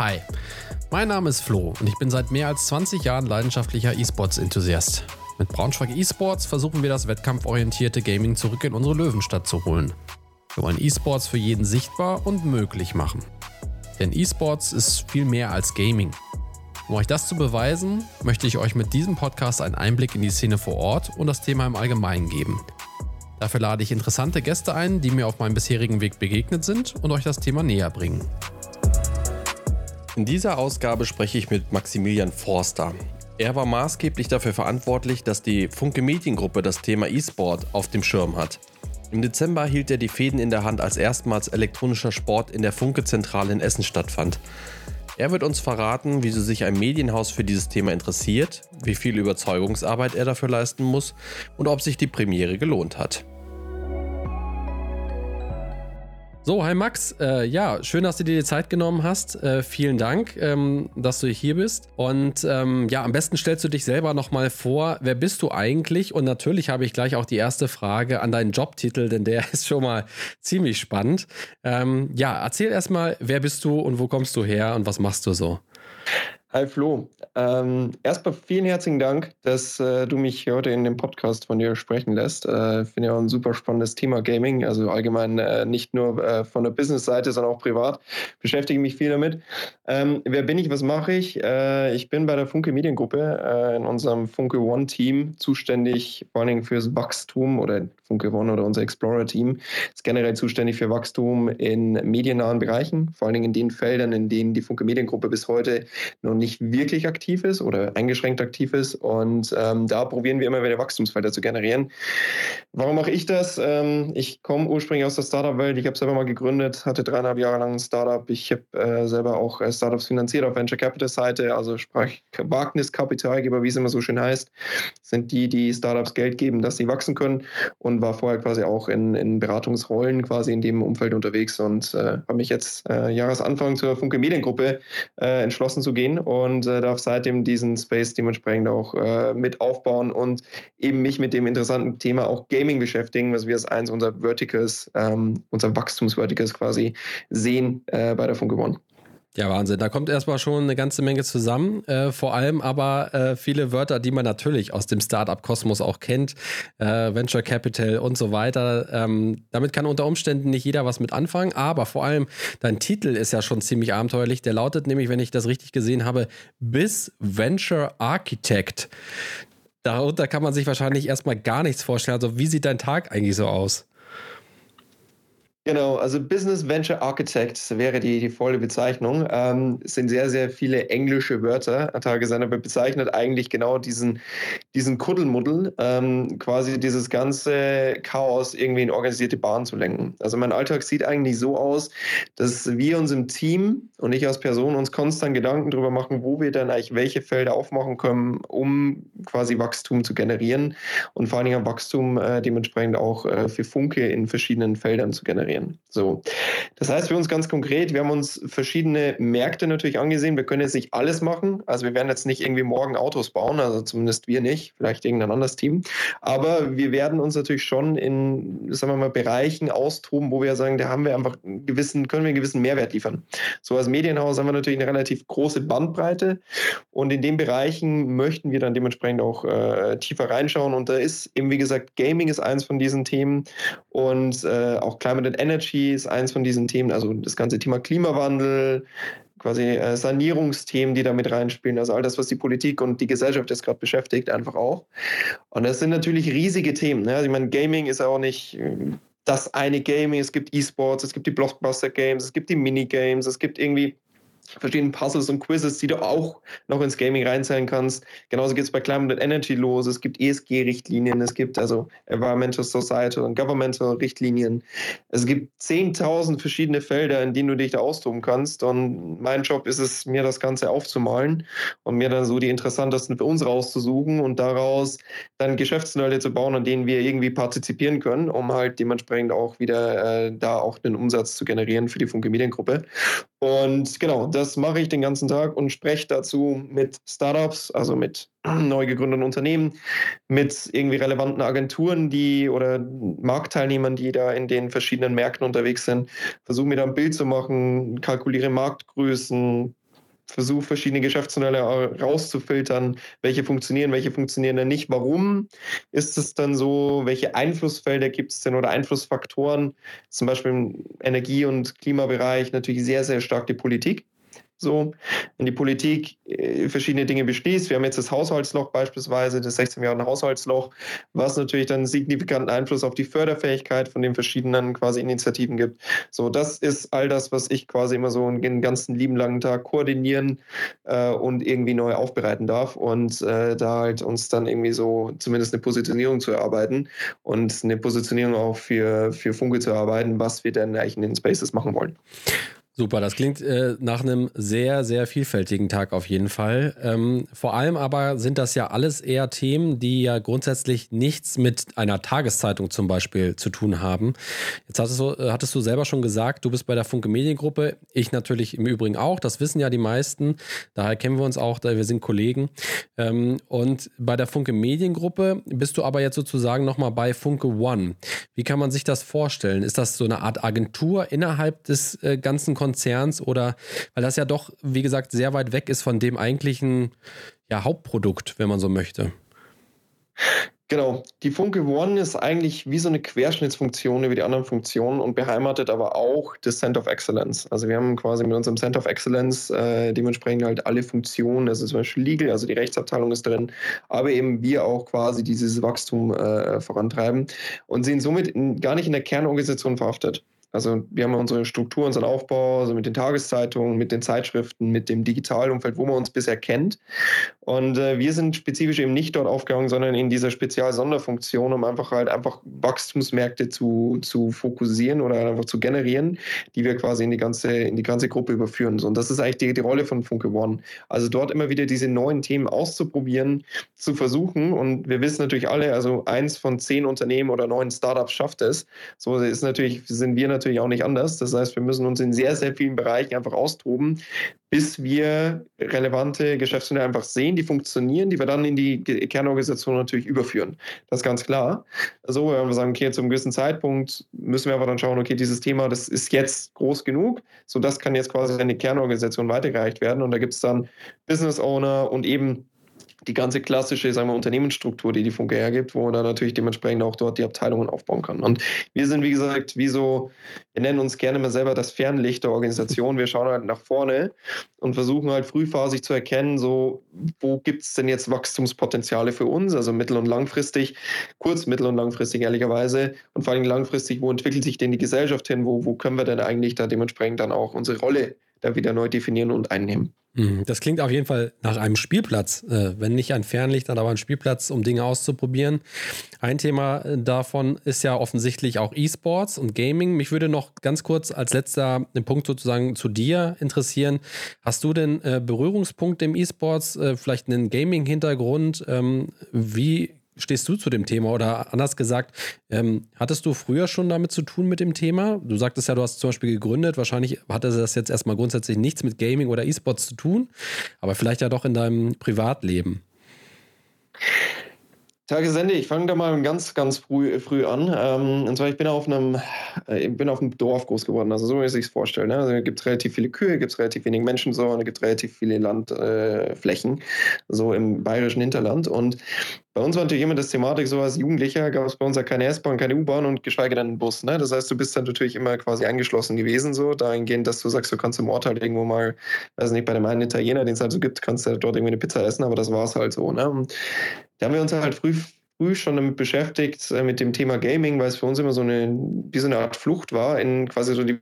Hi, mein Name ist Flo und ich bin seit mehr als 20 Jahren leidenschaftlicher E-Sports-Enthusiast. Mit Braunschweig E-Sports versuchen wir das wettkampforientierte Gaming zurück in unsere Löwenstadt zu holen. Wir wollen E-Sports für jeden sichtbar und möglich machen. Denn E-Sports ist viel mehr als Gaming. Um euch das zu beweisen, möchte ich euch mit diesem Podcast einen Einblick in die Szene vor Ort und das Thema im Allgemeinen geben. Dafür lade ich interessante Gäste ein, die mir auf meinem bisherigen Weg begegnet sind und euch das Thema näher bringen. In dieser Ausgabe spreche ich mit Maximilian Forster. Er war maßgeblich dafür verantwortlich, dass die Funke Mediengruppe das Thema E-Sport auf dem Schirm hat. Im Dezember hielt er die Fäden in der Hand, als erstmals elektronischer Sport in der Funke-Zentrale in Essen stattfand. Er wird uns verraten, wieso sich ein Medienhaus für dieses Thema interessiert, wie viel Überzeugungsarbeit er dafür leisten muss und ob sich die Premiere gelohnt hat. So, hi Max. Äh, ja, schön, dass du dir die Zeit genommen hast. Äh, vielen Dank, ähm, dass du hier bist. Und ähm, ja, am besten stellst du dich selber nochmal vor. Wer bist du eigentlich? Und natürlich habe ich gleich auch die erste Frage an deinen Jobtitel, denn der ist schon mal ziemlich spannend. Ähm, ja, erzähl erstmal, wer bist du und wo kommst du her und was machst du so? Hi Flo. Ähm, erstmal vielen herzlichen Dank, dass äh, du mich heute in dem Podcast von dir sprechen lässt. Äh, Finde ja auch ein super spannendes Thema Gaming. Also allgemein äh, nicht nur äh, von der Business-Seite, sondern auch privat. Beschäftige mich viel damit. Ähm, wer bin ich? Was mache ich? Äh, ich bin bei der Funke Mediengruppe äh, in unserem Funke One Team zuständig, vor Dingen fürs Wachstum oder Funke One oder unser Explorer Team ist generell zuständig für Wachstum in mediennahen Bereichen, vor allen Dingen in den Feldern, in denen die Funke Mediengruppe bis heute noch nicht wirklich aktiv ist oder eingeschränkt aktiv ist. Und ähm, da probieren wir immer wieder Wachstumsfelder zu generieren. Warum mache ich das? Ähm, ich komme ursprünglich aus der Startup-Welt. Ich habe selber mal gegründet, hatte dreieinhalb Jahre lang ein Startup. Ich habe äh, selber auch äh, Startups finanziert auf Venture Capital-Seite, also sprach Wagniskapitalgeber, wie es immer so schön heißt, sind die, die Startups Geld geben, dass sie wachsen können und war vorher quasi auch in, in Beratungsrollen quasi in dem Umfeld unterwegs und äh, habe mich jetzt äh, Jahresanfang zur Funke Mediengruppe äh, entschlossen zu gehen und äh, darf seitdem diesen Space dementsprechend auch äh, mit aufbauen und eben mich mit dem interessanten Thema auch Gaming beschäftigen, was wir als eins unserer Verticals, ähm, unser Wachstumsverticals quasi sehen äh, bei der Funke One. Ja, Wahnsinn. Da kommt erstmal schon eine ganze Menge zusammen. Äh, vor allem aber äh, viele Wörter, die man natürlich aus dem Startup-Kosmos auch kennt. Äh, Venture Capital und so weiter. Ähm, damit kann unter Umständen nicht jeder was mit anfangen. Aber vor allem dein Titel ist ja schon ziemlich abenteuerlich. Der lautet nämlich, wenn ich das richtig gesehen habe, bis Venture Architect. Darunter kann man sich wahrscheinlich erstmal gar nichts vorstellen. Also wie sieht dein Tag eigentlich so aus? Genau, also Business Venture Architect wäre die, die volle Bezeichnung. Ähm, sind sehr, sehr viele englische Wörter tagesan, aber bezeichnet eigentlich genau diesen, diesen Kuddelmuddel, ähm, quasi dieses ganze Chaos irgendwie in organisierte Bahnen zu lenken. Also mein Alltag sieht eigentlich so aus, dass wir uns im Team und ich als Person uns konstant Gedanken darüber machen, wo wir dann eigentlich welche Felder aufmachen können, um quasi Wachstum zu generieren und vor allen Dingen Wachstum äh, dementsprechend auch äh, für Funke in verschiedenen Feldern zu generieren generieren. So. Das heißt für uns ganz konkret, wir haben uns verschiedene Märkte natürlich angesehen. Wir können jetzt nicht alles machen. Also wir werden jetzt nicht irgendwie morgen Autos bauen, also zumindest wir nicht, vielleicht irgendein anderes Team. Aber wir werden uns natürlich schon in, sagen wir mal, Bereichen austoben, wo wir sagen, da haben wir einfach einen gewissen, können wir einen gewissen Mehrwert liefern. So als Medienhaus haben wir natürlich eine relativ große Bandbreite und in den Bereichen möchten wir dann dementsprechend auch äh, tiefer reinschauen. Und da ist eben, wie gesagt, Gaming ist eins von diesen Themen und äh, auch Climate and Energy ist eins von diesen Themen, also das ganze Thema Klimawandel, quasi äh, Sanierungsthemen, die da mit reinspielen, also all das, was die Politik und die Gesellschaft jetzt gerade beschäftigt, einfach auch. Und das sind natürlich riesige Themen. Ne? Also ich meine, Gaming ist auch nicht äh, das eine Gaming, es gibt E-Sports, es gibt die Blockbuster-Games, es gibt die Minigames, es gibt irgendwie verschiedenen Puzzles und Quizzes, die du auch noch ins Gaming reinzählen kannst. Genauso geht es bei Climate and Energy los. Es gibt ESG-Richtlinien, es gibt also Environmental Society und Governmental Richtlinien. Es gibt 10.000 verschiedene Felder, in denen du dich da austoben kannst. Und mein Job ist es, mir das Ganze aufzumalen und mir dann so die interessantesten für uns rauszusuchen und daraus dann Geschäftsmodelle zu bauen, an denen wir irgendwie partizipieren können, um halt dementsprechend auch wieder äh, da auch einen Umsatz zu generieren für die Funke Mediengruppe. Und genau, das mache ich den ganzen Tag und spreche dazu mit Startups, also mit neu gegründeten Unternehmen, mit irgendwie relevanten Agenturen, die oder Marktteilnehmern, die da in den verschiedenen Märkten unterwegs sind. Versuche mir da ein Bild zu machen, kalkuliere Marktgrößen, versuche verschiedene Geschäftsmodelle rauszufiltern, welche funktionieren, welche funktionieren dann nicht. Warum ist es dann so? Welche Einflussfelder gibt es denn oder Einflussfaktoren? Zum Beispiel im Energie- und Klimabereich natürlich sehr, sehr stark die Politik. So, wenn die Politik äh, verschiedene Dinge beschließt, wir haben jetzt das Haushaltsloch beispielsweise, das 16 Milliarden Haushaltsloch, was natürlich dann signifikanten Einfluss auf die Förderfähigkeit von den verschiedenen quasi Initiativen gibt. So, das ist all das, was ich quasi immer so den ganzen lieben langen Tag koordinieren äh, und irgendwie neu aufbereiten darf und äh, da halt uns dann irgendwie so zumindest eine Positionierung zu erarbeiten und eine Positionierung auch für, für Funke zu erarbeiten, was wir denn eigentlich in den Spaces machen wollen. Super, das klingt äh, nach einem sehr, sehr vielfältigen Tag auf jeden Fall. Ähm, vor allem aber sind das ja alles eher Themen, die ja grundsätzlich nichts mit einer Tageszeitung zum Beispiel zu tun haben. Jetzt hattest du, äh, hattest du selber schon gesagt, du bist bei der Funke Mediengruppe, ich natürlich im Übrigen auch, das wissen ja die meisten, daher kennen wir uns auch, wir sind Kollegen. Ähm, und bei der Funke Mediengruppe bist du aber jetzt sozusagen nochmal bei Funke One. Wie kann man sich das vorstellen? Ist das so eine Art Agentur innerhalb des äh, ganzen Konzerns? Oder weil das ja doch, wie gesagt, sehr weit weg ist von dem eigentlichen ja, Hauptprodukt, wenn man so möchte. Genau, die Funke One ist eigentlich wie so eine Querschnittsfunktion über die anderen Funktionen und beheimatet aber auch das Center of Excellence. Also wir haben quasi mit unserem Center of Excellence äh, dementsprechend halt alle Funktionen, also zum Beispiel Legal, also die Rechtsabteilung ist drin, aber eben wir auch quasi dieses Wachstum äh, vorantreiben und sind somit in, gar nicht in der Kernorganisation verhaftet. Also wir haben unsere Struktur, unseren Aufbau, also mit den Tageszeitungen, mit den Zeitschriften, mit dem Digitalumfeld, wo man uns bisher kennt. Und äh, wir sind spezifisch eben nicht dort aufgegangen, sondern in dieser Spezial-Sonderfunktion, um einfach halt einfach Wachstumsmärkte zu, zu fokussieren oder einfach zu generieren, die wir quasi in die ganze, in die ganze Gruppe überführen. Und das ist eigentlich die, die Rolle von Funke One. Also dort immer wieder diese neuen Themen auszuprobieren, zu versuchen. Und wir wissen natürlich alle, also eins von zehn Unternehmen oder neun Startups schafft es. So ist natürlich, sind wir natürlich natürlich auch nicht anders. Das heißt, wir müssen uns in sehr, sehr vielen Bereichen einfach austoben, bis wir relevante Geschäftsmodelle einfach sehen, die funktionieren, die wir dann in die Kernorganisation natürlich überführen. Das ist ganz klar. Also, wenn wir sagen, okay, zum gewissen Zeitpunkt müssen wir aber dann schauen, okay, dieses Thema, das ist jetzt groß genug, so das kann jetzt quasi in die Kernorganisation weitergereicht werden. Und da gibt es dann Business Owner und eben die ganze klassische sagen wir, Unternehmensstruktur, die die Funke hergibt, wo man dann natürlich dementsprechend auch dort die Abteilungen aufbauen kann. Und wir sind, wie gesagt, wie so, wir nennen uns gerne mal selber das Fernlicht der Organisation. Wir schauen halt nach vorne und versuchen halt frühphasig zu erkennen, so, wo gibt es denn jetzt Wachstumspotenziale für uns, also mittel- und langfristig, kurz-, mittel- und langfristig ehrlicherweise und vor allem langfristig, wo entwickelt sich denn die Gesellschaft hin, wo, wo können wir denn eigentlich da dementsprechend dann auch unsere Rolle da wieder neu definieren und einnehmen. Mhm. Das klingt auf jeden Fall nach einem Spielplatz. Äh, wenn nicht ein Fernlicht, dann aber ein Spielplatz, um Dinge auszuprobieren. Ein Thema äh, davon ist ja offensichtlich auch E-Sports und Gaming. Mich würde noch ganz kurz als letzter Punkt sozusagen zu dir interessieren. Hast du denn äh, Berührungspunkte im E-Sports, vielleicht einen Gaming-Hintergrund? Ähm, wie stehst du zu dem Thema? Oder anders gesagt, ähm, hattest du früher schon damit zu tun mit dem Thema? Du sagtest ja, du hast zum Beispiel gegründet. Wahrscheinlich hatte das jetzt erstmal grundsätzlich nichts mit Gaming oder E-Sports zu tun, aber vielleicht ja doch in deinem Privatleben. Tagesende, ich fange da mal ganz, ganz früh, früh an. Ähm, und zwar, ich bin auf einem, äh, bin auf einem Dorf groß geworden, also so wie man sich vorstellen. Ne? Also gibt es relativ viele Kühe, gibt es relativ wenig Menschen so, und es gibt relativ viele Landflächen, äh, so im bayerischen Hinterland. Und bei uns war natürlich immer das Thematik, so als Jugendlicher gab es bei uns ja keine S-Bahn, keine U-Bahn und geschweige denn einen Bus. Ne? Das heißt, du bist dann natürlich immer quasi eingeschlossen gewesen, so dahingehend, dass du sagst, du kannst im Ort halt irgendwo mal, weiß nicht, bei dem einen Italiener, den es halt so gibt, kannst du halt dort irgendwie eine Pizza essen, aber das war es halt so. Ne? Und da haben wir uns halt früh früh schon damit beschäftigt, äh, mit dem Thema Gaming, weil es für uns immer so eine, wie so eine Art Flucht war in quasi so die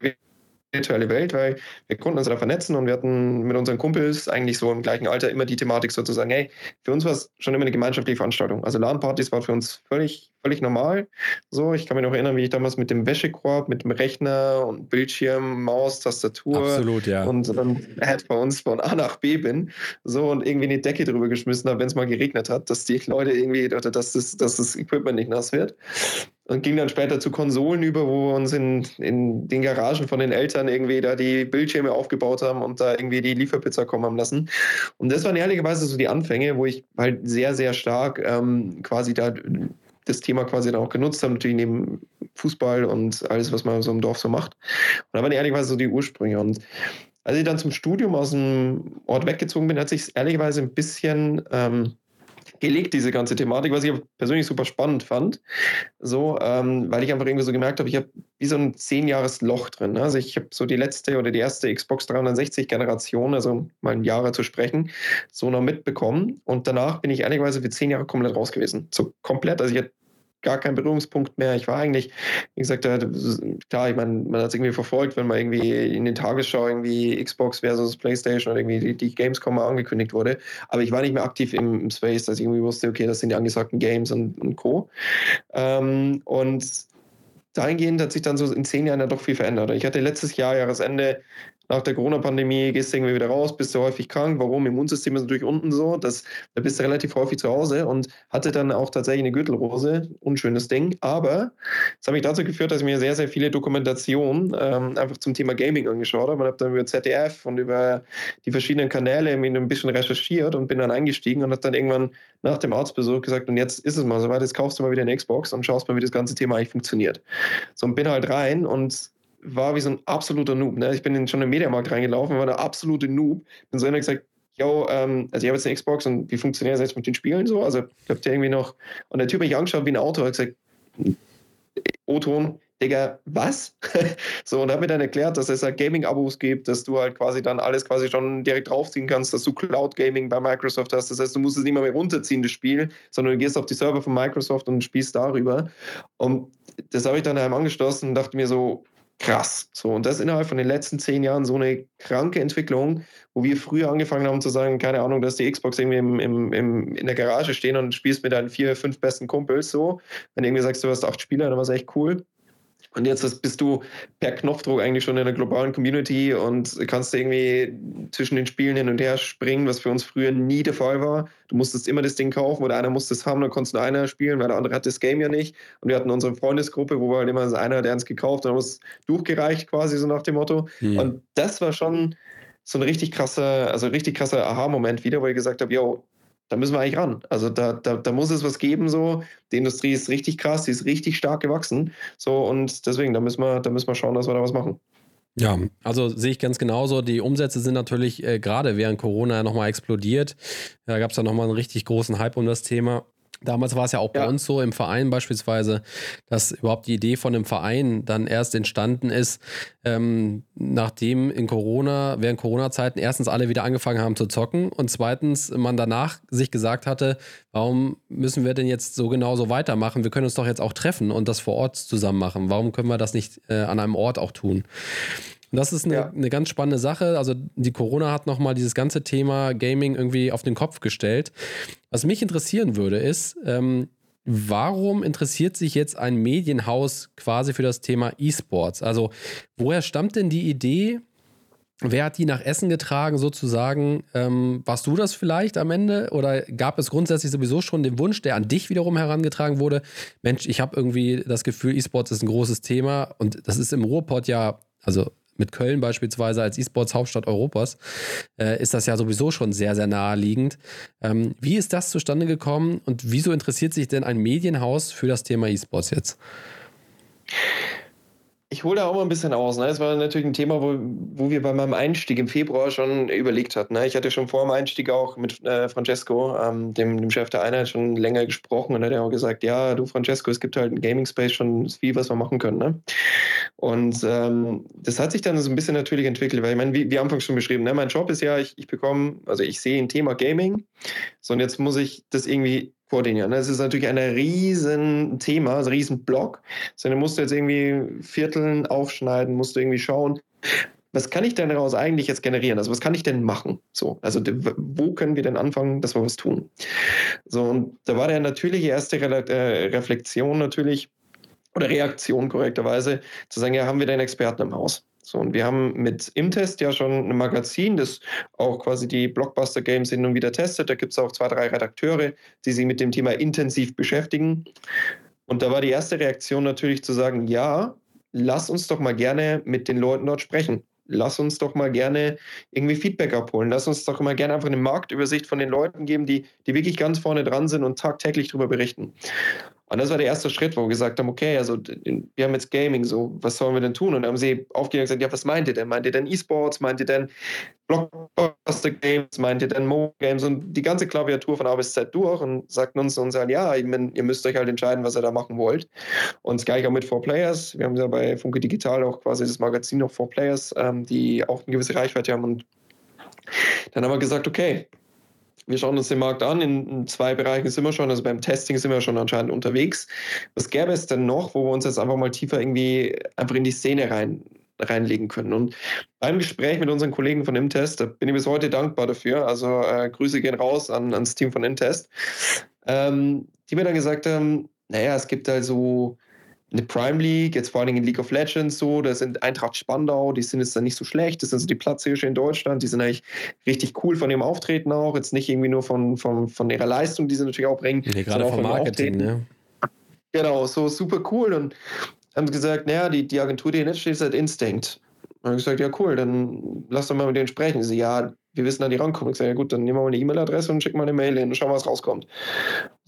virtuelle Welt, weil wir konnten uns da vernetzen und wir hatten mit unseren Kumpels eigentlich so im gleichen Alter immer die Thematik sozusagen, hey, für uns war es schon immer eine gemeinschaftliche Veranstaltung. Also LAN-Partys war für uns völlig, völlig normal. So, ich kann mich noch erinnern, wie ich damals mit dem Wäschekorb, mit dem Rechner und Bildschirm, Maus, Tastatur Absolut, ja. und dann halt bei uns von A nach B bin, so und irgendwie eine Decke drüber geschmissen habe, wenn es mal geregnet hat, dass die Leute irgendwie, oder dass das, dass das Equipment nicht nass wird und ging dann später zu Konsolen über, wo wir uns in, in den Garagen von den Eltern irgendwie da die Bildschirme aufgebaut haben und da irgendwie die Lieferpizza kommen haben lassen. Und das waren ehrlicherweise so die Anfänge, wo ich halt sehr, sehr stark ähm, quasi da das Thema quasi dann auch genutzt habe, natürlich neben Fußball und alles, was man so im Dorf so macht. Und da waren ehrlicherweise so die Ursprünge. Und als ich dann zum Studium aus dem Ort weggezogen bin, hat sich ehrlicherweise ein bisschen ähm, gelegt, diese ganze Thematik, was ich persönlich super spannend fand. So, ähm, weil ich einfach irgendwie so gemerkt habe, ich habe wie so ein zehn Jahres Loch drin. Ne? Also ich habe so die letzte oder die erste Xbox 360 Generation, also mal ein Jahre zu sprechen, so noch mitbekommen. Und danach bin ich ehrlicherweise für zehn Jahre komplett raus gewesen. So komplett. Also ich hatte gar kein Berührungspunkt mehr. Ich war eigentlich, wie gesagt, klar, ich meine, man hat es irgendwie verfolgt, wenn man irgendwie in den Tagesschau irgendwie Xbox versus Playstation oder irgendwie die, die Gamescom mal angekündigt wurde. Aber ich war nicht mehr aktiv im, im Space, dass ich irgendwie wusste, okay, das sind die angesagten Games und, und Co. Ähm, und dahingehend hat sich dann so in zehn Jahren ja doch viel verändert. Ich hatte letztes Jahr, Jahresende, nach der Corona-Pandemie gehst du irgendwie wieder raus, bist du häufig krank. Warum? Immunsystem ist natürlich unten so. Das, da bist du relativ häufig zu Hause und hatte dann auch tatsächlich eine Gürtelrose. Unschönes Ding. Aber das hat mich dazu geführt, dass ich mir sehr, sehr viele Dokumentationen ähm, einfach zum Thema Gaming angeschaut habe. Ich habe dann über ZDF und über die verschiedenen Kanäle ein bisschen recherchiert und bin dann eingestiegen und habe dann irgendwann nach dem Arztbesuch gesagt, und jetzt ist es mal soweit, jetzt kaufst du mal wieder eine Xbox und schaust mal, wie das ganze Thema eigentlich funktioniert. So und bin halt rein und war wie so ein absoluter Noob. Ne? Ich bin in, schon im Mediamarkt reingelaufen, war der absolute Noob. Bin so einer gesagt, yo, ähm, also ich habe jetzt eine Xbox und wie funktioniert das jetzt mit den Spielen so? Also ich habe irgendwie noch, und der Typ hat mich angeschaut wie ein Auto, hat gesagt, O-Ton, Digga, was? so, und hat mir dann erklärt, dass es halt Gaming-Abos gibt, dass du halt quasi dann alles quasi schon direkt draufziehen kannst, dass du Cloud-Gaming bei Microsoft hast. Das heißt, du musst es nicht mehr, mehr runterziehen, das Spiel, sondern du gehst auf die Server von Microsoft und spielst darüber. Und das habe ich dann einem angeschlossen und dachte mir so, krass. So, und das innerhalb von den letzten zehn Jahren so eine kranke Entwicklung, wo wir früher angefangen haben zu sagen, keine Ahnung, dass die Xbox irgendwie im, im, im, in der Garage stehen und spielst mit deinen vier, fünf besten Kumpels so. Wenn du irgendwie sagst, du hast acht Spieler, dann war es echt cool. Und jetzt bist du per Knopfdruck eigentlich schon in einer globalen Community und kannst irgendwie zwischen den Spielen hin und her springen, was für uns früher nie der Fall war. Du musstest immer das Ding kaufen oder einer musste es haben, dann konntest du einer spielen, weil der andere hat das Game ja nicht. Und wir hatten unsere Freundesgruppe, wo wir halt immer einer, der uns gekauft, dann muss durchgereicht quasi so nach dem Motto. Mhm. Und das war schon so ein richtig krasser, also richtig krasser Aha-Moment wieder, wo ich gesagt habe, yo, da müssen wir eigentlich ran. Also da, da, da muss es was geben, so. Die Industrie ist richtig krass, die ist richtig stark gewachsen. So, und deswegen, da müssen wir, da müssen wir schauen, dass wir da was machen. Ja, also sehe ich ganz genauso. Die Umsätze sind natürlich äh, gerade während Corona nochmal explodiert. Da gab es ja nochmal einen richtig großen Hype um das Thema. Damals war es ja auch bei ja. uns so im Verein beispielsweise, dass überhaupt die Idee von einem Verein dann erst entstanden ist, ähm, nachdem in Corona, während Corona-Zeiten erstens alle wieder angefangen haben zu zocken und zweitens man danach sich gesagt hatte, warum müssen wir denn jetzt so genau so weitermachen? Wir können uns doch jetzt auch treffen und das vor Ort zusammen machen. Warum können wir das nicht äh, an einem Ort auch tun? Und das ist eine, ja. eine ganz spannende Sache. Also die Corona hat nochmal dieses ganze Thema Gaming irgendwie auf den Kopf gestellt. Was mich interessieren würde, ist, ähm, warum interessiert sich jetzt ein Medienhaus quasi für das Thema E-Sports? Also woher stammt denn die Idee? Wer hat die nach Essen getragen, sozusagen? Ähm, warst du das vielleicht am Ende? Oder gab es grundsätzlich sowieso schon den Wunsch, der an dich wiederum herangetragen wurde? Mensch, ich habe irgendwie das Gefühl, E-Sports ist ein großes Thema und das ist im Ruhrpott ja, also mit Köln beispielsweise als E-Sports-Hauptstadt Europas, äh, ist das ja sowieso schon sehr, sehr naheliegend. Ähm, wie ist das zustande gekommen und wieso interessiert sich denn ein Medienhaus für das Thema E-Sports jetzt? Ich hole da auch mal ein bisschen aus. Ne? Das war natürlich ein Thema, wo, wo wir bei meinem Einstieg im Februar schon überlegt hatten. Ne? Ich hatte schon vor dem Einstieg auch mit äh, Francesco, ähm, dem, dem Chef der Einheit, schon länger gesprochen und hat er auch gesagt, ja, du Francesco, es gibt halt im Gaming Space schon viel, was wir machen können. Ne? Und ähm, das hat sich dann so ein bisschen natürlich entwickelt, weil ich meine, wie, wie anfangs schon beschrieben, ne? mein Job ist ja, ich, ich bekomme, also ich sehe ein Thema Gaming, so und jetzt muss ich das irgendwie koordinieren. Das ist natürlich ein riesen Thema, ein riesen Block. Sondern musst du jetzt irgendwie Vierteln aufschneiden, musst du irgendwie schauen, was kann ich denn daraus eigentlich jetzt generieren? Also was kann ich denn machen? So, also wo können wir denn anfangen, dass wir was tun? So, und da war der natürliche erste Re äh, Reflexion natürlich, oder Reaktion korrekterweise, zu sagen, ja, haben wir denn Experten im Haus? So, und wir haben mit Imtest ja schon ein Magazin, das auch quasi die Blockbuster-Games hin und wieder testet. Da gibt es auch zwei, drei Redakteure, die sich mit dem Thema intensiv beschäftigen. Und da war die erste Reaktion natürlich zu sagen, ja, lass uns doch mal gerne mit den Leuten dort sprechen. Lass uns doch mal gerne irgendwie Feedback abholen. Lass uns doch mal gerne einfach eine Marktübersicht von den Leuten geben, die, die wirklich ganz vorne dran sind und tagtäglich darüber berichten. Und das war der erste Schritt, wo wir gesagt haben, okay, also wir haben jetzt Gaming, so, was sollen wir denn tun? Und dann haben sie aufgehört und gesagt, ja, was meint ihr denn? Meint ihr denn E-Sports? Meint ihr denn Blockbuster Games? Meint ihr denn Mobile Games? Und die ganze Klaviatur von A bis Z durch und sagten uns und sagen, ja, ihr müsst euch halt entscheiden, was ihr da machen wollt. Und das gleiche auch mit Four Players. Wir haben ja bei Funke Digital auch quasi das Magazin noch Four Players, ähm, die auch eine gewisse Reichweite haben und dann haben wir gesagt, okay, wir schauen uns den Markt an. In, zwei Bereichen sind wir schon, also beim Testing sind wir schon anscheinend unterwegs. Was gäbe es denn noch, wo wir uns jetzt einfach mal tiefer irgendwie einfach in die Szene rein, reinlegen können? Und beim Gespräch mit unseren Kollegen von Imtest, da bin ich bis heute dankbar dafür. Also äh, Grüße gehen raus an, ans Team von Imtest, ähm, die mir dann gesagt haben, naja, es gibt also eine Prime League, jetzt vor allen Dingen in League of Legends so, da sind Eintracht Spandau, die sind jetzt dann nicht so schlecht, das sind so die Platzhirsche in Deutschland, die sind eigentlich richtig cool von ihrem Auftreten auch, jetzt nicht irgendwie nur von, von, von ihrer Leistung, die sie natürlich auch bringen. Ja, gerade vom Marketing, ne? Genau, so super cool und haben gesagt, naja, die, die Agentur, die hier nicht steht, ist halt Instinct. Und dann habe ich gesagt, ja cool, dann lass doch mal mit denen sprechen. Sie, ja, wir wissen, da die rankommen. Ich sage, ja gut, dann nehmen wir mal eine E-Mail-Adresse und schicken mal eine Mail hin und schauen, was rauskommt.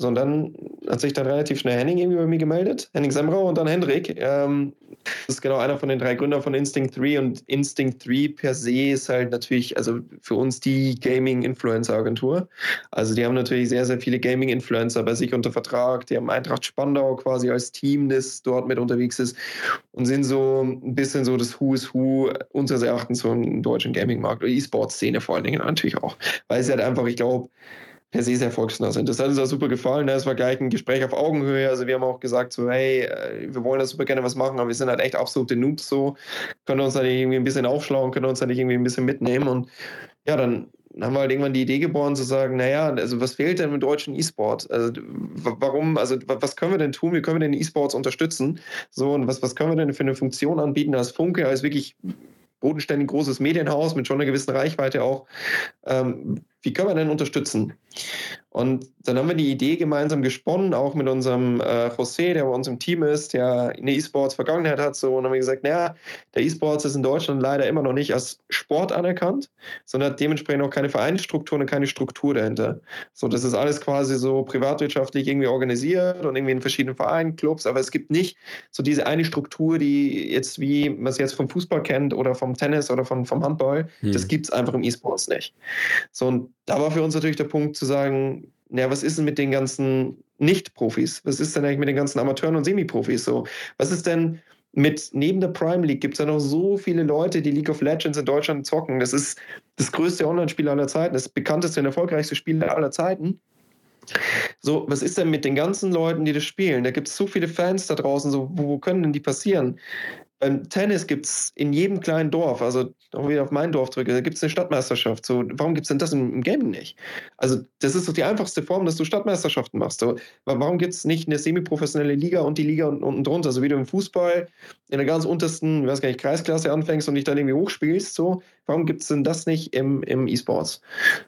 So, und dann hat sich dann relativ schnell Henning irgendwie bei mir gemeldet, Henning Semrau und dann Hendrik. Ähm, das ist genau einer von den drei Gründern von Instinct 3 und Instinct 3 per se ist halt natürlich, also für uns die Gaming-Influencer-Agentur. Also die haben natürlich sehr, sehr viele Gaming-Influencer bei sich unter Vertrag. Die haben Eintracht Spandau quasi als Team, das dort mit unterwegs ist und sind so ein bisschen so das Who is Who unseres Erachtens so im deutschen Gaming-Markt oder E-Sport-Szene vor allen Dingen natürlich auch. Weil es halt einfach, ich glaube, per se sehr volksnah sind. Das hat uns auch super gefallen. Ne? Es war gleich ein Gespräch auf Augenhöhe. Also wir haben auch gesagt so, hey, äh, wir wollen da super gerne was machen, aber wir sind halt echt absolute Noobs so, können uns da nicht irgendwie ein bisschen aufschlauen, können uns da nicht irgendwie ein bisschen mitnehmen und ja, dann haben wir halt irgendwann die Idee geboren zu sagen, naja, also was fehlt denn im deutschen E-Sport? Also warum, also was können wir denn tun? Wie können wir denn E-Sports unterstützen? So, und was, was können wir denn für eine Funktion anbieten als Funke, als wirklich bodenständig großes Medienhaus mit schon einer gewissen Reichweite auch. Ähm, wie können wir denn unterstützen? Und dann haben wir die Idee gemeinsam gesponnen, auch mit unserem äh, José, der bei uns im Team ist, der eine E-Sports-Vergangenheit hat. So, und haben wir gesagt, naja, der E-Sports ist in Deutschland leider immer noch nicht als Sport anerkannt, sondern hat dementsprechend auch keine Vereinsstruktur und keine Struktur dahinter. So, das ist alles quasi so privatwirtschaftlich irgendwie organisiert und irgendwie in verschiedenen Vereinen, Clubs, aber es gibt nicht so diese eine Struktur, die jetzt wie man es jetzt vom Fußball kennt oder vom Tennis oder vom, vom Handball, hm. das gibt es einfach im E-Sports nicht. So, und da war für uns natürlich der Punkt zu sagen, ja, was ist denn mit den ganzen Nicht-Profis? Was ist denn eigentlich mit den ganzen Amateuren und Semi-Profis so? Was ist denn mit neben der Prime League gibt es ja noch so viele Leute, die League of Legends in Deutschland zocken. Das ist das größte Online-Spiel aller Zeiten, das bekannteste und erfolgreichste Spiel aller Zeiten. So, was ist denn mit den ganzen Leuten, die das spielen? Da gibt es so viele Fans da draußen, so, wo, wo können denn die passieren? Beim Tennis gibt es in jedem kleinen Dorf, also auch wieder auf mein Dorf drücke, da gibt es eine Stadtmeisterschaft. So, warum gibt es denn das im, im, Gaming nicht? Also, das ist doch die einfachste Form, dass du Stadtmeisterschaften machst. So, warum gibt es nicht eine semi-professionelle Liga und die Liga unten, unten drunter? So wie du im Fußball in der ganz untersten, ich weiß gar nicht, Kreisklasse anfängst und dich dann irgendwie hochspielst. So, warum gibt es denn das nicht im, im E-Sports?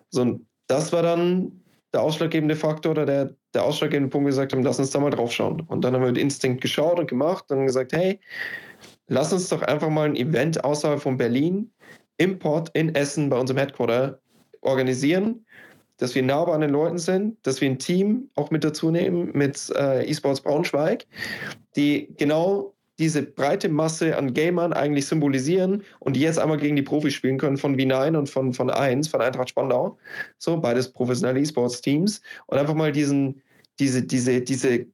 So, das war dann der ausschlaggebende Faktor oder der, der ausschlaggebende Punkt, gesagt haben, lass uns da mal drauf schauen. Und dann haben wir mit Instinct geschaut und gemacht und gesagt, hey, lass uns doch einfach mal ein Event außerhalb von Berlin im Port in Essen bei unserem Headquarter organisieren, dass wir nah an den Leuten sind, dass wir ein Team auch mit dazu nehmen mit äh, eSports Braunschweig, die genau diese breite Masse an Gamern eigentlich symbolisieren und die jetzt einmal gegen die Profis spielen können von V9 und von, von 1, von Eintracht Spandau. So, beides professionelle E-Sports-Teams. Und einfach mal diesen, diese, diese, diese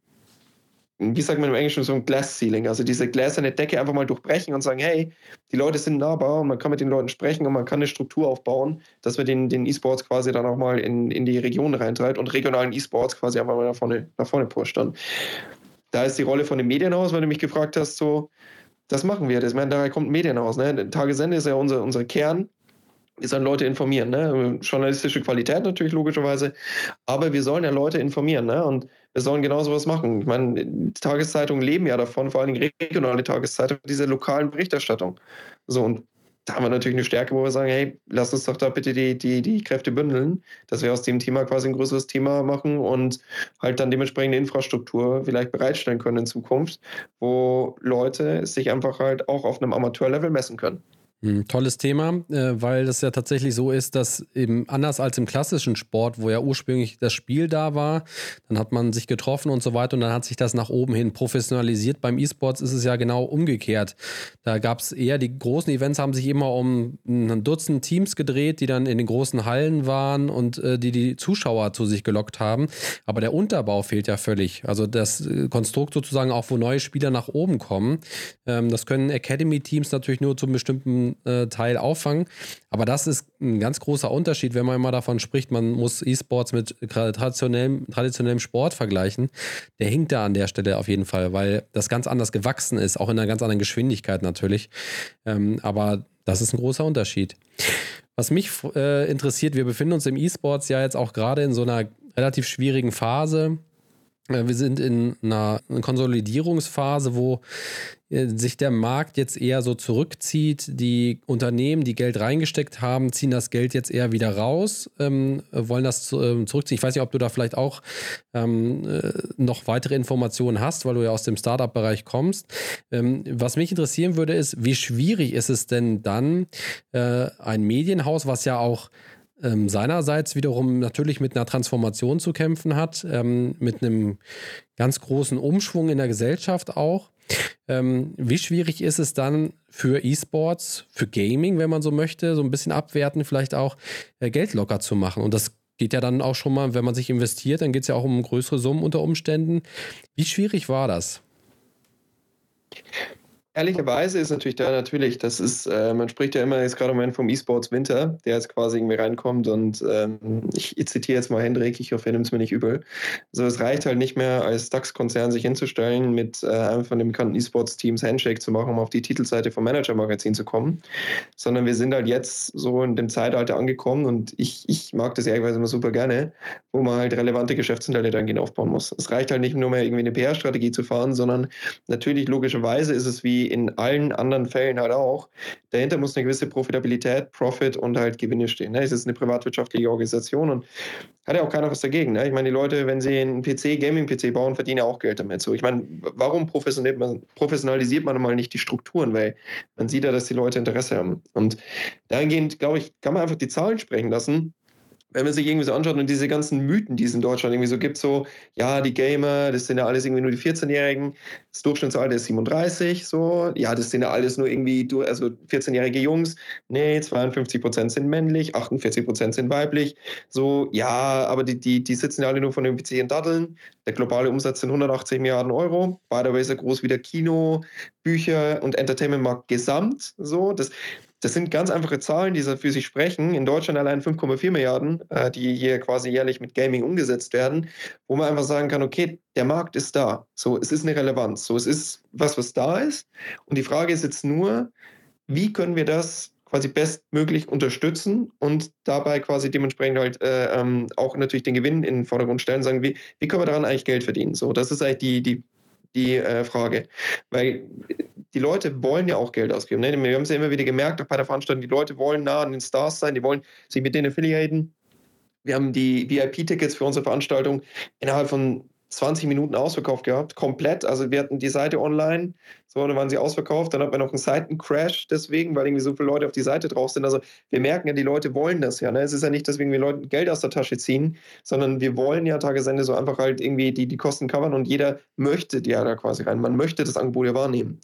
wie sagt man im Englischen, so ein Glass Ceiling, also diese gläserne Decke einfach mal durchbrechen und sagen, hey, die Leute sind nahbar und man kann mit den Leuten sprechen und man kann eine Struktur aufbauen, dass wir den, den E-Sports quasi dann auch mal in, in die Region reintreibt und regionalen E-Sports quasi einfach mal nach vorne, nach vorne pusht. Und da ist die Rolle von dem Medienhaus, weil du mich gefragt hast, so, das machen wir. Das, meine, daher kommt ein Medienhaus. Ne? Tagesende ist ja unser, unser Kern wir sollen Leute informieren, ne? Journalistische Qualität natürlich logischerweise, aber wir sollen ja Leute informieren, ne? Und wir sollen genau sowas machen. Ich meine, Tageszeitungen leben ja davon, vor allen Dingen regionale Tageszeitungen, diese lokalen Berichterstattung. So, und da haben wir natürlich eine Stärke, wo wir sagen, hey, lass uns doch da bitte die, die, die Kräfte bündeln, dass wir aus dem Thema quasi ein größeres Thema machen und halt dann dementsprechend Infrastruktur vielleicht bereitstellen können in Zukunft, wo Leute sich einfach halt auch auf einem Amateurlevel messen können. Ein tolles Thema, äh, weil das ja tatsächlich so ist, dass eben anders als im klassischen Sport, wo ja ursprünglich das Spiel da war, dann hat man sich getroffen und so weiter und dann hat sich das nach oben hin professionalisiert. Beim E-Sports ist es ja genau umgekehrt. Da gab es eher die großen Events, haben sich immer um ein Dutzend Teams gedreht, die dann in den großen Hallen waren und äh, die die Zuschauer zu sich gelockt haben. Aber der Unterbau fehlt ja völlig. Also das äh, Konstrukt sozusagen auch, wo neue Spieler nach oben kommen. Ähm, das können Academy-Teams natürlich nur zum bestimmten äh, Teil auffangen. Aber das ist ein ganz großer Unterschied, wenn man immer davon spricht, man muss E-Sports mit traditionellem, traditionellem Sport vergleichen. Der hinkt da an der Stelle auf jeden Fall, weil das ganz anders gewachsen ist, auch in einer ganz anderen Geschwindigkeit natürlich. Ähm, aber das ist ein großer Unterschied. Was mich äh, interessiert, wir befinden uns im E-Sports ja jetzt auch gerade in so einer relativ schwierigen Phase. Wir sind in einer Konsolidierungsphase, wo äh, sich der Markt jetzt eher so zurückzieht. Die Unternehmen, die Geld reingesteckt haben, ziehen das Geld jetzt eher wieder raus, ähm, wollen das ähm, zurückziehen. Ich weiß nicht, ob du da vielleicht auch ähm, äh, noch weitere Informationen hast, weil du ja aus dem Startup-Bereich kommst. Ähm, was mich interessieren würde, ist, wie schwierig ist es denn dann, äh, ein Medienhaus, was ja auch ähm, seinerseits wiederum natürlich mit einer Transformation zu kämpfen hat, ähm, mit einem ganz großen Umschwung in der Gesellschaft auch. Ähm, wie schwierig ist es dann für E-Sports, für Gaming, wenn man so möchte, so ein bisschen abwerten, vielleicht auch äh, Geld locker zu machen? Und das geht ja dann auch schon mal, wenn man sich investiert, dann geht es ja auch um größere Summen unter Umständen. Wie schwierig war das? Ehrlicherweise ist natürlich da natürlich, das ist, äh, man spricht ja immer jetzt gerade im Moment vom E-Sports Winter, der jetzt quasi irgendwie reinkommt und ähm, ich, zitiere jetzt mal Hendrik, ich hoffe, er nimmt es mir nicht übel. Also es reicht halt nicht mehr als DAX-Konzern sich hinzustellen, mit äh, einem von den bekannten E-Sports-Teams Handshake zu machen, um auf die Titelseite vom Manager-Magazin zu kommen, sondern wir sind halt jetzt so in dem Zeitalter angekommen und ich, ich mag das ehrlicherweise immer super gerne, wo man halt relevante Geschäftsmodelle dann aufbauen muss. Es reicht halt nicht nur mehr irgendwie eine PR-Strategie zu fahren, sondern natürlich logischerweise ist es wie in allen anderen Fällen halt auch. Dahinter muss eine gewisse Profitabilität, Profit und halt Gewinne stehen. Ne? Es ist eine privatwirtschaftliche Organisation und hat ja auch keiner was dagegen. Ne? Ich meine, die Leute, wenn sie einen PC, Gaming-PC bauen, verdienen ja auch Geld damit. So, ich meine, warum professionalisiert man, professionalisiert man mal nicht die Strukturen? Weil man sieht ja, dass die Leute Interesse haben. Und dahingehend, glaube ich, kann man einfach die Zahlen sprechen lassen wenn man sich irgendwie so anschaut und diese ganzen Mythen, die es in Deutschland irgendwie so gibt, so, ja, die Gamer, das sind ja alles irgendwie nur die 14-Jährigen, das Durchschnittsalter ist 37, so, ja, das sind ja alles nur irgendwie, also 14-jährige Jungs, nee, 52 Prozent sind männlich, 48 Prozent sind weiblich, so, ja, aber die, die, die sitzen ja alle nur von dem PC und Datteln, der globale Umsatz sind 180 Milliarden Euro, by the way er groß wie der Kino, Bücher und Entertainmentmarkt gesamt, so, das, das sind ganz einfache Zahlen, die für sich sprechen. In Deutschland allein 5,4 Milliarden, äh, die hier quasi jährlich mit Gaming umgesetzt werden, wo man einfach sagen kann, okay, der Markt ist da. So, es ist eine Relevanz. So, es ist was, was da ist. Und die Frage ist jetzt nur, wie können wir das quasi bestmöglich unterstützen und dabei quasi dementsprechend halt äh, ähm, auch natürlich den Gewinn in den Vordergrund stellen, sagen, wie, wie können wir daran eigentlich Geld verdienen? So, das ist eigentlich die, die die äh, Frage. Weil die Leute wollen ja auch Geld ausgeben. Ne? Wir haben es ja immer wieder gemerkt, auch bei der Veranstaltung, die Leute wollen nah an den Stars sein, die wollen sich mit denen affiliaten. Wir haben die VIP-Tickets für unsere Veranstaltung innerhalb von 20 Minuten ausverkauft gehabt, komplett. Also wir hatten die Seite online, so, dann waren sie ausverkauft, dann hat man noch einen Seitencrash deswegen, weil irgendwie so viele Leute auf die Seite drauf sind. Also wir merken ja, die Leute wollen das ja. Ne? Es ist ja nicht, dass wir Leuten Geld aus der Tasche ziehen, sondern wir wollen ja Tagesende so einfach halt irgendwie die, die Kosten covern und jeder möchte ja da quasi rein. Man möchte das Angebot ja wahrnehmen.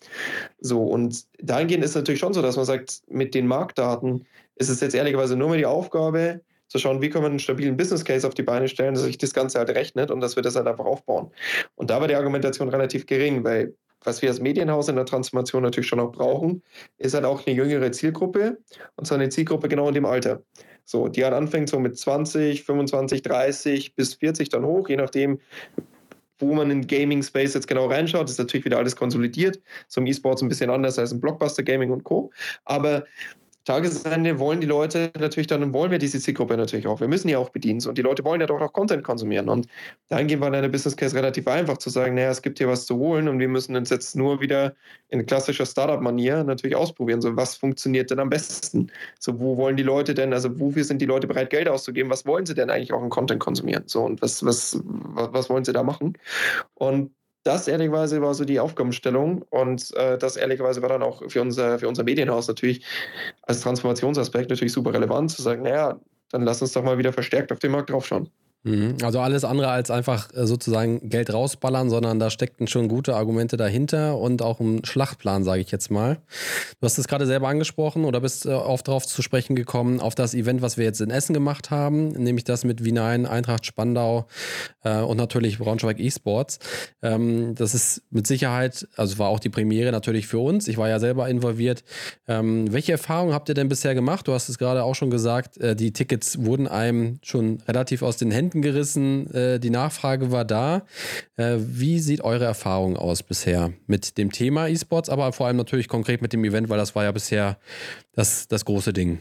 So, und dahingehend ist es natürlich schon so, dass man sagt, mit den Marktdaten ist es jetzt ehrlicherweise nur mehr die Aufgabe, zu schauen, wie kann man einen stabilen Business Case auf die Beine stellen, dass sich das Ganze halt rechnet und dass wir das halt einfach aufbauen. Und da war die Argumentation relativ gering, weil was wir als Medienhaus in der Transformation natürlich schon auch brauchen, ist halt auch eine jüngere Zielgruppe und zwar eine Zielgruppe genau in dem Alter. So, die halt anfängt so mit 20, 25, 30 bis 40 dann hoch, je nachdem, wo man in Gaming Space jetzt genau reinschaut, ist natürlich wieder alles konsolidiert. So im E-Sports ein bisschen anders als im Blockbuster Gaming und Co. Aber Tagesende wollen die Leute natürlich dann, wollen wir diese Zielgruppe natürlich auch. Wir müssen ja auch bedienen. Und die Leute wollen ja doch auch Content konsumieren. Und dahingehend war deine Business Case relativ einfach zu sagen, naja, es gibt hier was zu holen und wir müssen uns jetzt nur wieder in klassischer Startup-Manier natürlich ausprobieren. So, was funktioniert denn am besten? So, wo wollen die Leute denn, also wofür sind die Leute bereit, Geld auszugeben? Was wollen sie denn eigentlich auch in Content konsumieren? So, und was, was, was wollen sie da machen? Und das ehrlicherweise war so die Aufgabenstellung und äh, das ehrlicherweise war dann auch für unser, für unser Medienhaus natürlich als Transformationsaspekt natürlich super relevant zu sagen, naja, dann lass uns doch mal wieder verstärkt auf den Markt draufschauen. Mhm. Also alles andere als einfach äh, sozusagen Geld rausballern, sondern da steckten schon gute Argumente dahinter und auch ein Schlachtplan, sage ich jetzt mal. Du hast es gerade selber angesprochen oder bist oft äh, darauf zu sprechen gekommen, auf das Event, was wir jetzt in Essen gemacht haben, nämlich das mit Wienein, Eintracht Spandau äh, und natürlich Braunschweig eSports. Ähm, das ist mit Sicherheit, also war auch die Premiere natürlich für uns. Ich war ja selber involviert. Ähm, welche Erfahrungen habt ihr denn bisher gemacht? Du hast es gerade auch schon gesagt, äh, die Tickets wurden einem schon relativ aus den Händen Händen gerissen. Äh, die Nachfrage war da. Äh, wie sieht eure Erfahrung aus bisher mit dem Thema E-Sports, aber vor allem natürlich konkret mit dem Event, weil das war ja bisher das, das große Ding.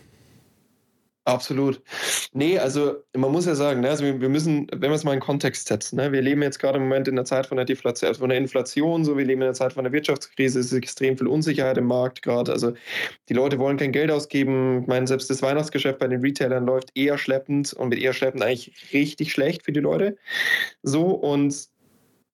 Absolut. Nee, also man muss ja sagen, ne, also wir, müssen, wenn wir es mal in Kontext setzen, ne, wir leben jetzt gerade im Moment in der Zeit von der Deflation, also von der Inflation, so wir leben in der Zeit von der Wirtschaftskrise, es ist extrem viel Unsicherheit im Markt gerade. Also die Leute wollen kein Geld ausgeben. Ich meine, selbst das Weihnachtsgeschäft bei den Retailern läuft eher schleppend und mit eher schleppend eigentlich richtig schlecht für die Leute. So und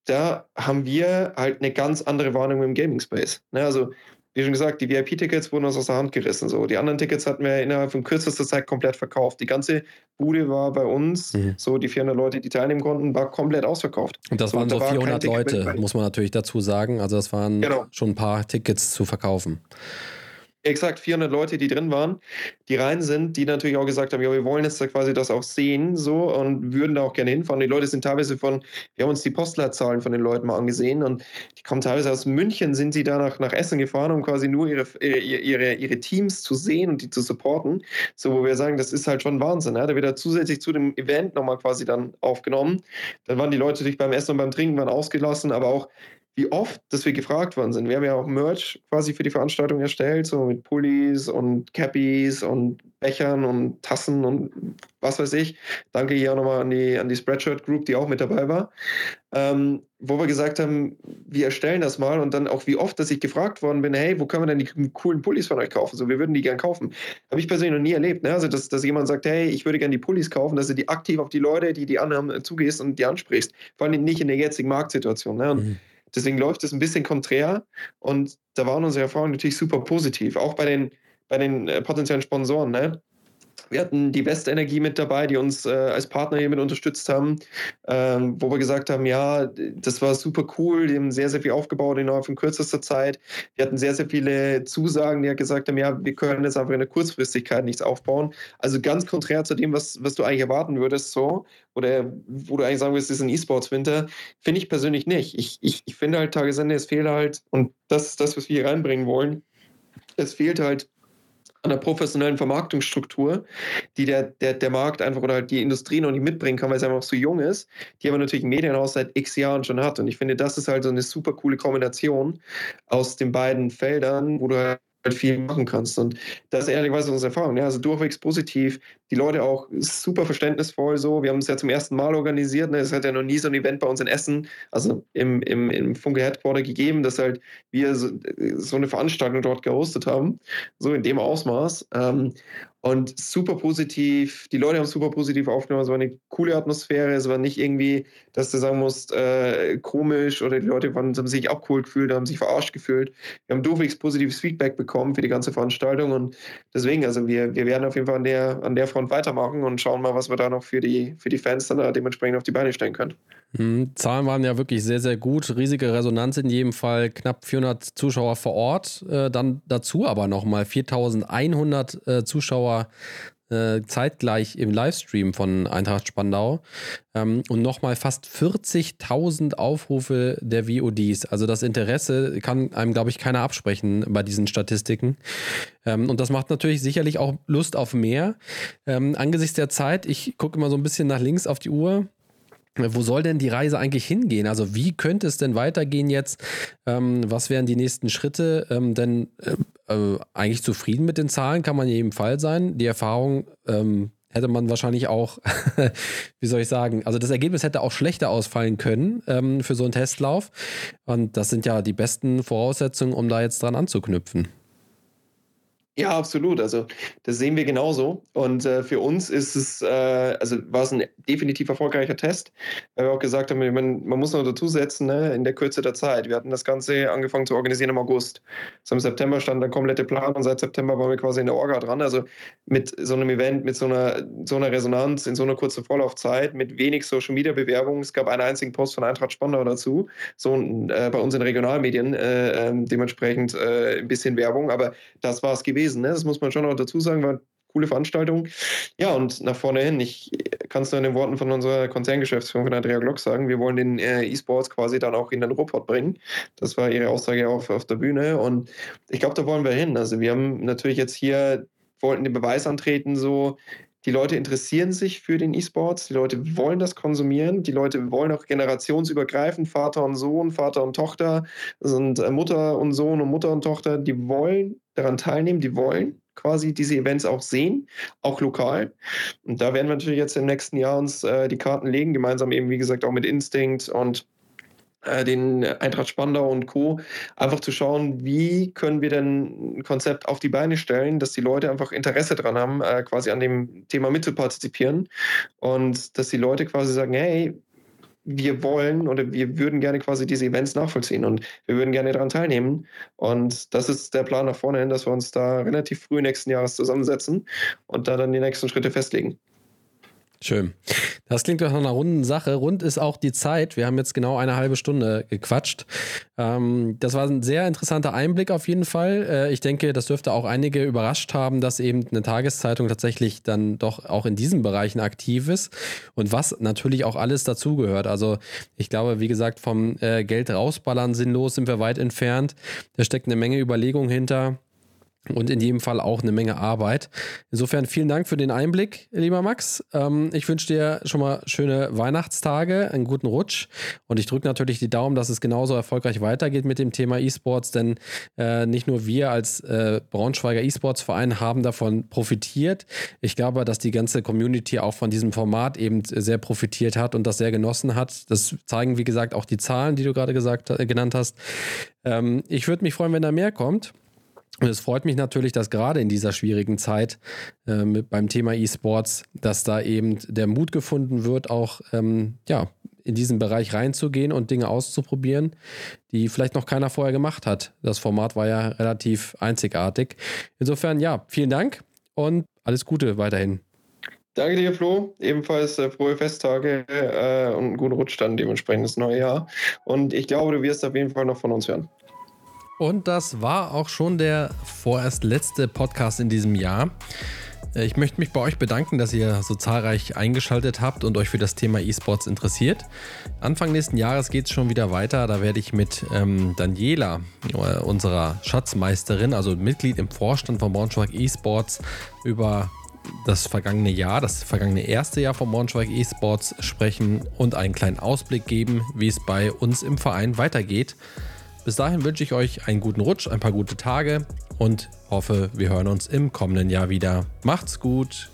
da haben wir halt eine ganz andere Wahrnehmung im Gaming Space. Ne, also wie schon gesagt, die VIP-Tickets wurden uns aus der Hand gerissen. So. Die anderen Tickets hatten wir innerhalb von kürzester Zeit komplett verkauft. Die ganze Bude war bei uns, mhm. so die 400 Leute, die teilnehmen konnten, war komplett ausverkauft. Und das so, waren so da 400 war Leute, muss man natürlich dazu sagen. Also das waren genau. schon ein paar Tickets zu verkaufen exakt 400 Leute, die drin waren, die rein sind, die natürlich auch gesagt haben, ja, wir wollen jetzt da quasi das auch sehen, so und würden da auch gerne hinfahren. Die Leute sind teilweise von, wir haben uns die Postleitzahlen von den Leuten mal angesehen und die kommen teilweise aus München, sind sie da nach, nach Essen gefahren, um quasi nur ihre, ihre, ihre Teams zu sehen und die zu supporten. So, wo wir sagen, das ist halt schon Wahnsinn. Ja? Da wird er zusätzlich zu dem Event nochmal quasi dann aufgenommen. Dann waren die Leute natürlich beim Essen und beim Trinken waren ausgelassen, aber auch wie oft, dass wir gefragt worden sind. Wir haben ja auch Merch quasi für die Veranstaltung erstellt, so mit Pullis und Cappies und Bechern und Tassen und was weiß ich. Danke hier auch nochmal an die, an die Spreadshirt Group, die auch mit dabei war. Ähm, wo wir gesagt haben, wir erstellen das mal und dann auch wie oft, dass ich gefragt worden bin, hey, wo können wir denn die coolen Pullis von euch kaufen? So, wir würden die gern kaufen. Habe ich persönlich noch nie erlebt. Ne? Also, dass, dass jemand sagt, hey, ich würde gerne die Pullis kaufen, dass du die aktiv auf die Leute, die die anhaben, zugehst und die ansprichst. Vor allem nicht in der jetzigen Marktsituation. Ne? Und mhm Deswegen läuft es ein bisschen konträr und da waren unsere Erfahrungen natürlich super positiv, auch bei den, bei den äh, potenziellen Sponsoren. Ne? Wir hatten die Westenergie mit dabei, die uns äh, als Partner hier mit unterstützt haben, ähm, wo wir gesagt haben, ja, das war super cool, die haben sehr, sehr viel aufgebaut innerhalb von kürzester Zeit. Wir hatten sehr, sehr viele Zusagen, die gesagt haben, ja, wir können jetzt einfach in der Kurzfristigkeit nichts aufbauen. Also ganz konträr zu dem, was, was du eigentlich erwarten würdest, so, oder wo du eigentlich sagen würdest, es ist ein E-Sports-Winter, finde ich persönlich nicht. Ich, ich, ich finde halt Tagesende, es fehlt halt, und das ist das, was wir hier reinbringen wollen, es fehlt halt an der professionellen Vermarktungsstruktur, die der, der, der Markt einfach oder halt die Industrie noch nicht mitbringen kann, weil es einfach so jung ist, die aber natürlich ein Medienhaus seit x Jahren schon hat. Und ich finde, das ist halt so eine super coole Kombination aus den beiden Feldern, wo du halt halt viel machen kannst. Und das ist ehrlicherweise unsere Erfahrung. Ja? Also durchwegs positiv, die Leute auch super verständnisvoll so. Wir haben es ja zum ersten Mal organisiert. Ne? Es hat ja noch nie so ein Event bei uns in Essen, also im, im, im Funke Headquarter gegeben, dass halt wir so, so eine Veranstaltung dort gehostet haben. So in dem Ausmaß. Ähm, und super positiv, die Leute haben super positiv aufgenommen. Es war eine coole Atmosphäre. Es war nicht irgendwie, dass du sagen musst, äh, komisch oder die Leute waren, haben sich cool gefühlt, haben sich verarscht gefühlt. Wir haben durchwegs positives Feedback bekommen für die ganze Veranstaltung und deswegen, also wir, wir werden auf jeden Fall an der, an der Front weitermachen und schauen mal, was wir da noch für die, für die Fans dann da dementsprechend auf die Beine stellen können. Mhm, Zahlen waren ja wirklich sehr, sehr gut. Riesige Resonanz in jedem Fall. Knapp 400 Zuschauer vor Ort. Äh, dann dazu aber nochmal 4100 äh, Zuschauer äh, zeitgleich im Livestream von Eintracht Spandau ähm, und nochmal fast 40.000 Aufrufe der VODs. Also das Interesse kann einem, glaube ich, keiner absprechen bei diesen Statistiken. Ähm, und das macht natürlich sicherlich auch Lust auf mehr. Ähm, angesichts der Zeit, ich gucke immer so ein bisschen nach links auf die Uhr wo soll denn die Reise eigentlich hingehen? Also wie könnte es denn weitergehen jetzt? Ähm, was wären die nächsten Schritte? Ähm, denn äh, äh, eigentlich zufrieden mit den Zahlen kann man in jedem Fall sein. Die Erfahrung ähm, hätte man wahrscheinlich auch, wie soll ich sagen, also das Ergebnis hätte auch schlechter ausfallen können ähm, für so einen Testlauf. Und das sind ja die besten Voraussetzungen, um da jetzt dran anzuknüpfen. Ja, absolut. Also das sehen wir genauso. Und äh, für uns ist es, äh, also war es ein definitiv erfolgreicher Test, weil wir auch gesagt haben, man, man muss noch dazu setzen, ne, in der Kürze der Zeit. Wir hatten das Ganze angefangen zu organisieren im August. Also im September stand der komplette Plan und seit September waren wir quasi in der Orga dran. Also mit so einem Event, mit so einer, so einer Resonanz in so einer kurzen Vorlaufzeit, mit wenig Social Media Bewerbung. Es gab einen einzigen Post von Eintracht Spandau dazu, so äh, bei uns in Regionalmedien, äh, ähm, dementsprechend äh, ein bisschen Werbung, aber das war es gewesen gewesen. Ne? Das muss man schon noch dazu sagen, war eine coole Veranstaltung. Ja, und nach vorne hin, ich kann es nur in den Worten von unserer Konzerngeschäftsführung von Andrea Glock sagen, wir wollen den äh, E-Sports quasi dann auch in den Ruhrpott bringen. Das war ihre Aussage auf, auf der Bühne und ich glaube, da wollen wir hin. Also wir haben natürlich jetzt hier, wollten den Beweis antreten, so, die Leute interessieren sich für den E-Sports, die Leute wollen das konsumieren, die Leute wollen auch generationsübergreifend, Vater und Sohn, Vater und Tochter, sind äh, Mutter und Sohn und Mutter und Tochter, die wollen daran teilnehmen, die wollen quasi diese Events auch sehen, auch lokal. Und da werden wir natürlich jetzt im nächsten Jahr uns äh, die Karten legen, gemeinsam eben, wie gesagt, auch mit Instinct und äh, den Eintracht Spandau und Co. einfach zu schauen, wie können wir denn ein Konzept auf die Beine stellen, dass die Leute einfach Interesse daran haben, äh, quasi an dem Thema mitzupartizipieren und dass die Leute quasi sagen, hey, wir wollen oder wir würden gerne quasi diese Events nachvollziehen und wir würden gerne daran teilnehmen. Und das ist der Plan nach vorne hin, dass wir uns da relativ früh nächsten Jahres zusammensetzen und da dann die nächsten Schritte festlegen. Schön. Das klingt doch nach einer runden Sache. Rund ist auch die Zeit. Wir haben jetzt genau eine halbe Stunde gequatscht. Ähm, das war ein sehr interessanter Einblick auf jeden Fall. Äh, ich denke, das dürfte auch einige überrascht haben, dass eben eine Tageszeitung tatsächlich dann doch auch in diesen Bereichen aktiv ist und was natürlich auch alles dazugehört. Also ich glaube, wie gesagt, vom äh, Geld rausballern sinnlos sind wir weit entfernt. Da steckt eine Menge Überlegung hinter und in jedem Fall auch eine Menge Arbeit. Insofern vielen Dank für den Einblick, lieber Max. Ähm, ich wünsche dir schon mal schöne Weihnachtstage, einen guten Rutsch und ich drücke natürlich die Daumen, dass es genauso erfolgreich weitergeht mit dem Thema E-Sports, denn äh, nicht nur wir als äh, Braunschweiger E-Sports-Verein haben davon profitiert. Ich glaube, dass die ganze Community auch von diesem Format eben sehr profitiert hat und das sehr genossen hat. Das zeigen, wie gesagt, auch die Zahlen, die du gerade gesagt, äh, genannt hast. Ähm, ich würde mich freuen, wenn da mehr kommt. Und es freut mich natürlich, dass gerade in dieser schwierigen Zeit äh, beim Thema E-Sports, dass da eben der Mut gefunden wird, auch ähm, ja, in diesen Bereich reinzugehen und Dinge auszuprobieren, die vielleicht noch keiner vorher gemacht hat. Das Format war ja relativ einzigartig. Insofern, ja, vielen Dank und alles Gute weiterhin. Danke dir, Flo. Ebenfalls äh, frohe Festtage äh, und einen guten Rutsch dann dementsprechend das neue Jahr. Und ich glaube, du wirst auf jeden Fall noch von uns hören. Und das war auch schon der vorerst letzte Podcast in diesem Jahr. Äh, ich möchte mich bei euch bedanken, dass ihr so zahlreich eingeschaltet habt und euch für das Thema E-Sports interessiert. Anfang nächsten Jahres geht es schon wieder weiter. Da werde ich mit ähm, Daniela, äh, unserer Schatzmeisterin, also Mitglied im Vorstand von Braunschweig E-Sports, über das vergangene Jahr, das vergangene erste Jahr von Braunschweig E-Sports sprechen und einen kleinen Ausblick geben, wie es bei uns im Verein weitergeht. Bis dahin wünsche ich euch einen guten Rutsch, ein paar gute Tage und hoffe, wir hören uns im kommenden Jahr wieder. Macht's gut.